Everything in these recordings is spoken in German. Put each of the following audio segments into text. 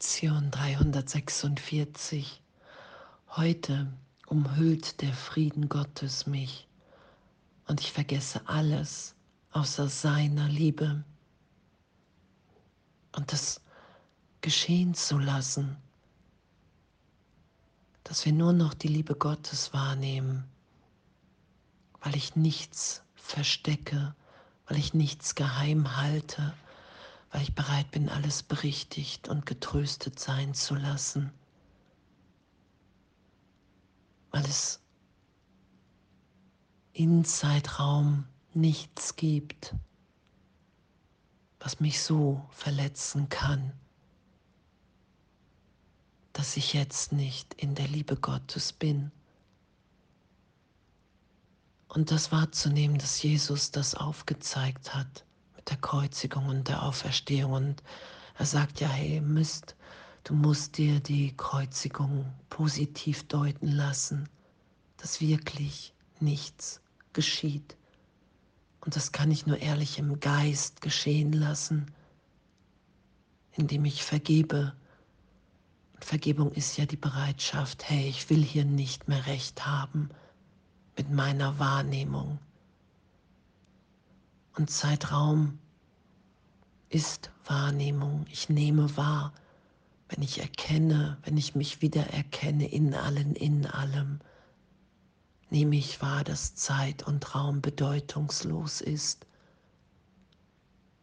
Lektion 346. Heute umhüllt der Frieden Gottes mich und ich vergesse alles außer seiner Liebe. Und das geschehen zu lassen, dass wir nur noch die Liebe Gottes wahrnehmen, weil ich nichts verstecke, weil ich nichts geheim halte, weil ich bereit bin, alles berichtigt und getröstet sein zu lassen, weil es in Zeitraum nichts gibt, was mich so verletzen kann, dass ich jetzt nicht in der Liebe Gottes bin. Und das wahrzunehmen, dass Jesus das aufgezeigt hat der Kreuzigung und der Auferstehung. Und er sagt ja, hey Mist, du musst dir die Kreuzigung positiv deuten lassen, dass wirklich nichts geschieht. Und das kann ich nur ehrlich im Geist geschehen lassen, indem ich vergebe. Und Vergebung ist ja die Bereitschaft, hey, ich will hier nicht mehr recht haben mit meiner Wahrnehmung und Zeitraum ist Wahrnehmung. Ich nehme wahr, wenn ich erkenne, wenn ich mich wieder erkenne in allen, in allem, nehme ich wahr, dass Zeit und Raum bedeutungslos ist.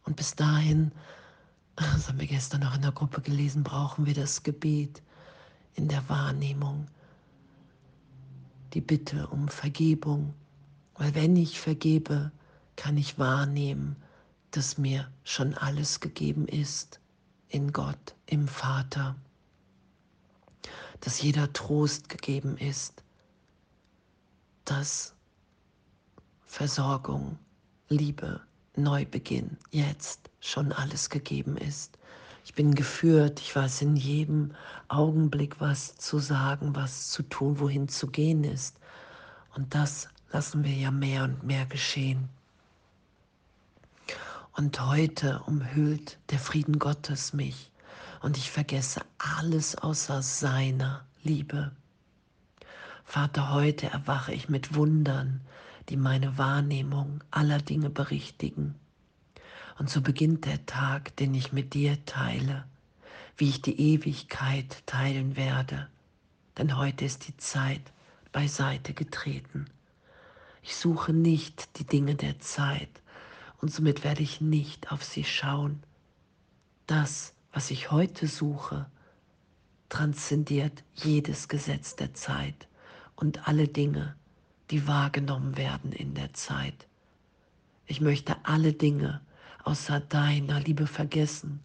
Und bis dahin, das haben wir gestern noch in der Gruppe gelesen, brauchen wir das Gebet in der Wahrnehmung, die Bitte um Vergebung. Weil wenn ich vergebe, kann ich wahrnehmen, dass mir schon alles gegeben ist in Gott, im Vater, dass jeder Trost gegeben ist, dass Versorgung, Liebe, Neubeginn jetzt schon alles gegeben ist. Ich bin geführt, ich weiß in jedem Augenblick, was zu sagen, was zu tun, wohin zu gehen ist. Und das lassen wir ja mehr und mehr geschehen. Und heute umhüllt der Frieden Gottes mich und ich vergesse alles außer seiner Liebe. Vater, heute erwache ich mit Wundern, die meine Wahrnehmung aller Dinge berichtigen. Und so beginnt der Tag, den ich mit dir teile, wie ich die Ewigkeit teilen werde. Denn heute ist die Zeit beiseite getreten. Ich suche nicht die Dinge der Zeit, und somit werde ich nicht auf sie schauen. Das, was ich heute suche, transzendiert jedes Gesetz der Zeit und alle Dinge, die wahrgenommen werden in der Zeit. Ich möchte alle Dinge außer deiner Liebe vergessen.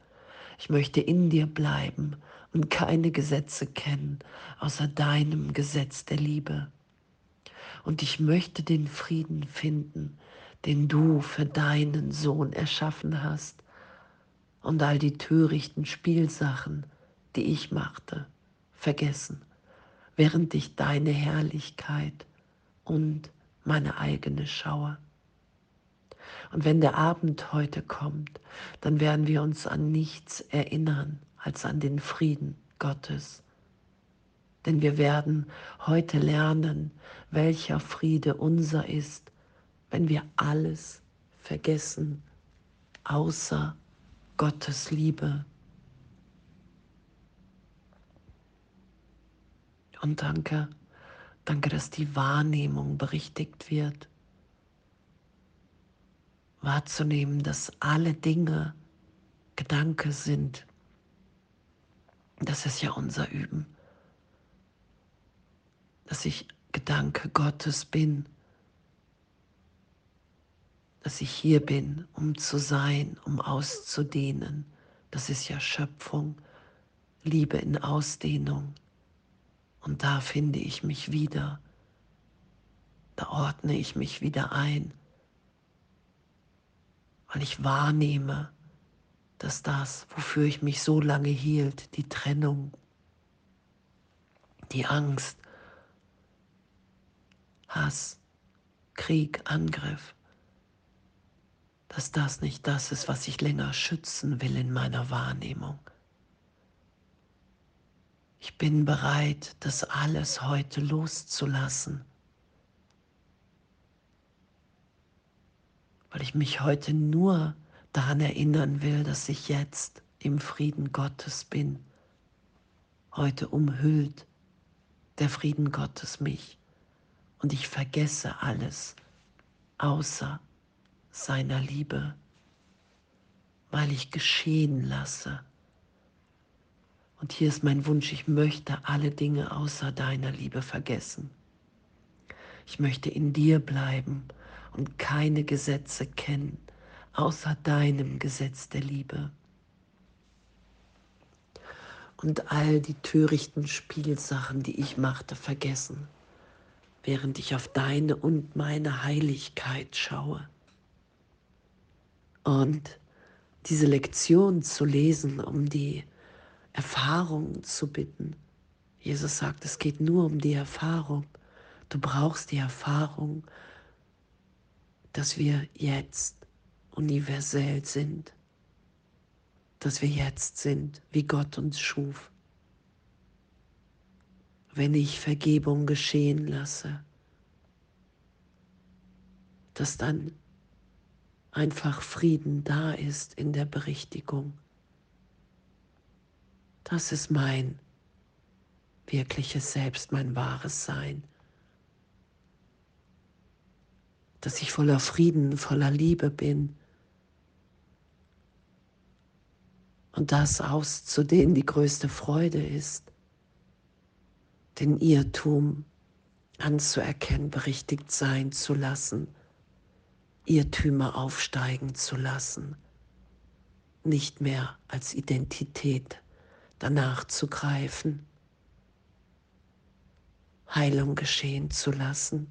Ich möchte in dir bleiben und keine Gesetze kennen außer deinem Gesetz der Liebe. Und ich möchte den Frieden finden, den du für deinen Sohn erschaffen hast und all die törichten Spielsachen, die ich machte, vergessen, während ich deine Herrlichkeit und meine eigene schaue. Und wenn der Abend heute kommt, dann werden wir uns an nichts erinnern als an den Frieden Gottes. Denn wir werden heute lernen, welcher Friede unser ist wenn wir alles vergessen, außer Gottes Liebe. Und danke, danke, dass die Wahrnehmung berichtigt wird. Wahrzunehmen, dass alle Dinge Gedanke sind. Das ist ja unser Üben. Dass ich Gedanke Gottes bin dass ich hier bin, um zu sein, um auszudehnen. Das ist ja Schöpfung, Liebe in Ausdehnung. Und da finde ich mich wieder, da ordne ich mich wieder ein, weil ich wahrnehme, dass das, wofür ich mich so lange hielt, die Trennung, die Angst, Hass, Krieg, Angriff, dass das nicht das ist, was ich länger schützen will in meiner Wahrnehmung. Ich bin bereit, das alles heute loszulassen, weil ich mich heute nur daran erinnern will, dass ich jetzt im Frieden Gottes bin. Heute umhüllt der Frieden Gottes mich und ich vergesse alles außer seiner Liebe, weil ich geschehen lasse. Und hier ist mein Wunsch, ich möchte alle Dinge außer deiner Liebe vergessen. Ich möchte in dir bleiben und keine Gesetze kennen, außer deinem Gesetz der Liebe. Und all die törichten Spielsachen, die ich machte, vergessen, während ich auf deine und meine Heiligkeit schaue. Und diese Lektion zu lesen, um die Erfahrung zu bitten. Jesus sagt, es geht nur um die Erfahrung. Du brauchst die Erfahrung, dass wir jetzt universell sind, dass wir jetzt sind, wie Gott uns schuf. Wenn ich Vergebung geschehen lasse, dass dann einfach Frieden da ist in der Berichtigung. Das ist mein wirkliches Selbst, mein wahres Sein. Dass ich voller Frieden, voller Liebe bin. Und das auszudehnen die größte Freude ist, den Irrtum anzuerkennen, berichtigt sein zu lassen Irrtümer aufsteigen zu lassen, nicht mehr als Identität danach zu greifen, Heilung geschehen zu lassen,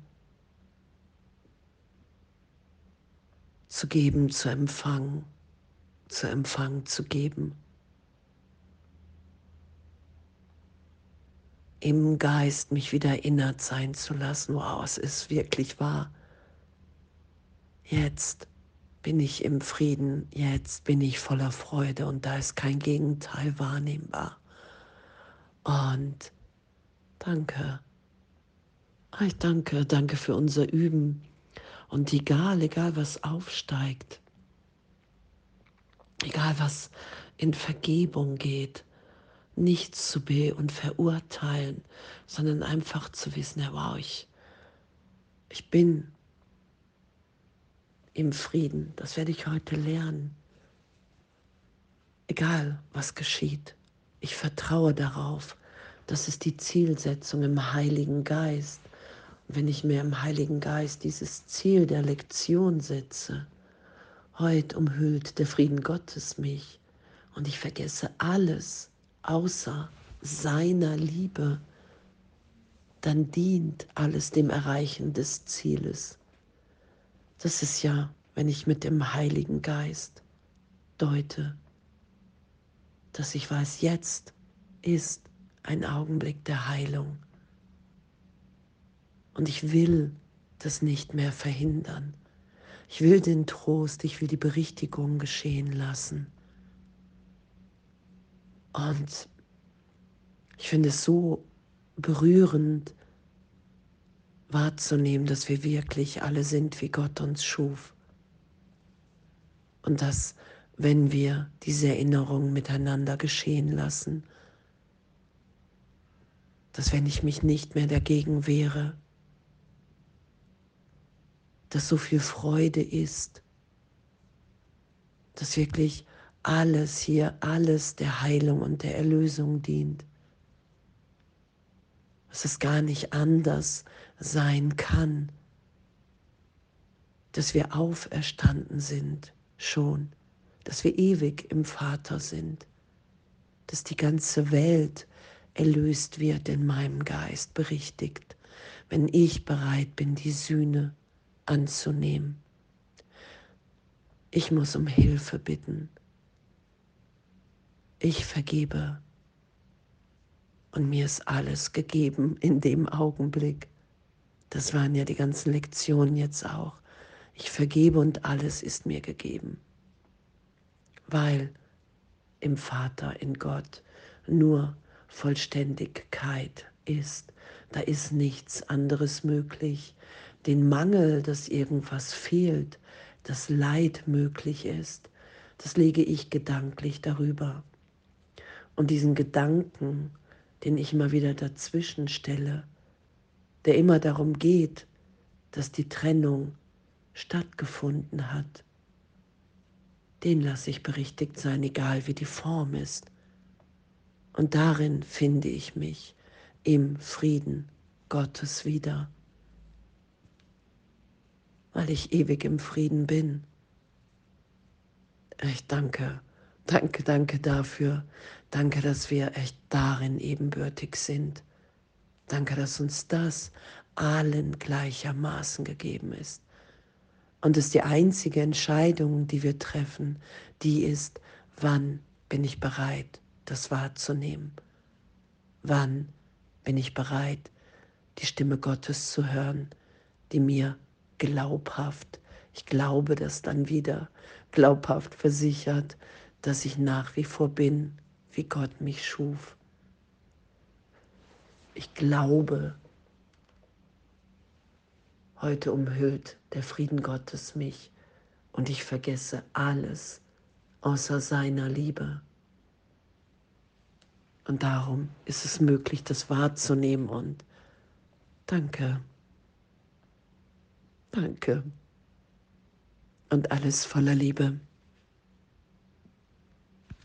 zu geben, zu empfangen, zu empfangen, zu geben. Im Geist mich wieder erinnert sein zu lassen, wow, es ist wirklich wahr Jetzt bin ich im Frieden, jetzt bin ich voller Freude und da ist kein Gegenteil wahrnehmbar. Und danke. Ich danke, danke für unser Üben. Und egal, egal was aufsteigt, egal was in Vergebung geht, nichts zu be- und verurteilen, sondern einfach zu wissen, ja, wow, ich, ich bin im Frieden. Das werde ich heute lernen. Egal, was geschieht, ich vertraue darauf. Das ist die Zielsetzung im Heiligen Geist. Und wenn ich mir im Heiligen Geist dieses Ziel der Lektion setze, heute umhüllt der Frieden Gottes mich und ich vergesse alles außer seiner Liebe, dann dient alles dem Erreichen des Zieles. Das ist ja, wenn ich mit dem Heiligen Geist deute, dass ich weiß, jetzt ist ein Augenblick der Heilung. Und ich will das nicht mehr verhindern. Ich will den Trost, ich will die Berichtigung geschehen lassen. Und ich finde es so berührend, wahrzunehmen, dass wir wirklich alle sind, wie Gott uns schuf. Und dass, wenn wir diese Erinnerung miteinander geschehen lassen, dass wenn ich mich nicht mehr dagegen wehre, dass so viel Freude ist, dass wirklich alles hier, alles der Heilung und der Erlösung dient es gar nicht anders sein kann, dass wir auferstanden sind schon, dass wir ewig im Vater sind, dass die ganze Welt erlöst wird in meinem Geist, berichtigt, wenn ich bereit bin, die Sühne anzunehmen. Ich muss um Hilfe bitten. Ich vergebe und mir ist alles gegeben in dem Augenblick. Das waren ja die ganzen Lektionen jetzt auch. Ich vergebe und alles ist mir gegeben. Weil im Vater, in Gott nur Vollständigkeit ist. Da ist nichts anderes möglich. Den Mangel, dass irgendwas fehlt, dass Leid möglich ist, das lege ich gedanklich darüber. Und diesen Gedanken, den ich immer wieder dazwischen stelle, der immer darum geht, dass die Trennung stattgefunden hat, den lasse ich berichtigt sein, egal wie die Form ist. Und darin finde ich mich im Frieden Gottes wieder, weil ich ewig im Frieden bin. Ich danke, danke, danke dafür. Danke, dass wir echt darin ebenbürtig sind. Danke, dass uns das allen gleichermaßen gegeben ist. Und es die einzige Entscheidung, die wir treffen, die ist, wann bin ich bereit, das wahrzunehmen? Wann bin ich bereit, die Stimme Gottes zu hören, die mir glaubhaft, ich glaube das dann wieder, glaubhaft versichert, dass ich nach wie vor bin, wie Gott mich schuf. Ich glaube, Heute umhüllt der Frieden Gottes mich und ich vergesse alles außer seiner Liebe. Und darum ist es möglich, das wahrzunehmen und danke, danke und alles voller Liebe.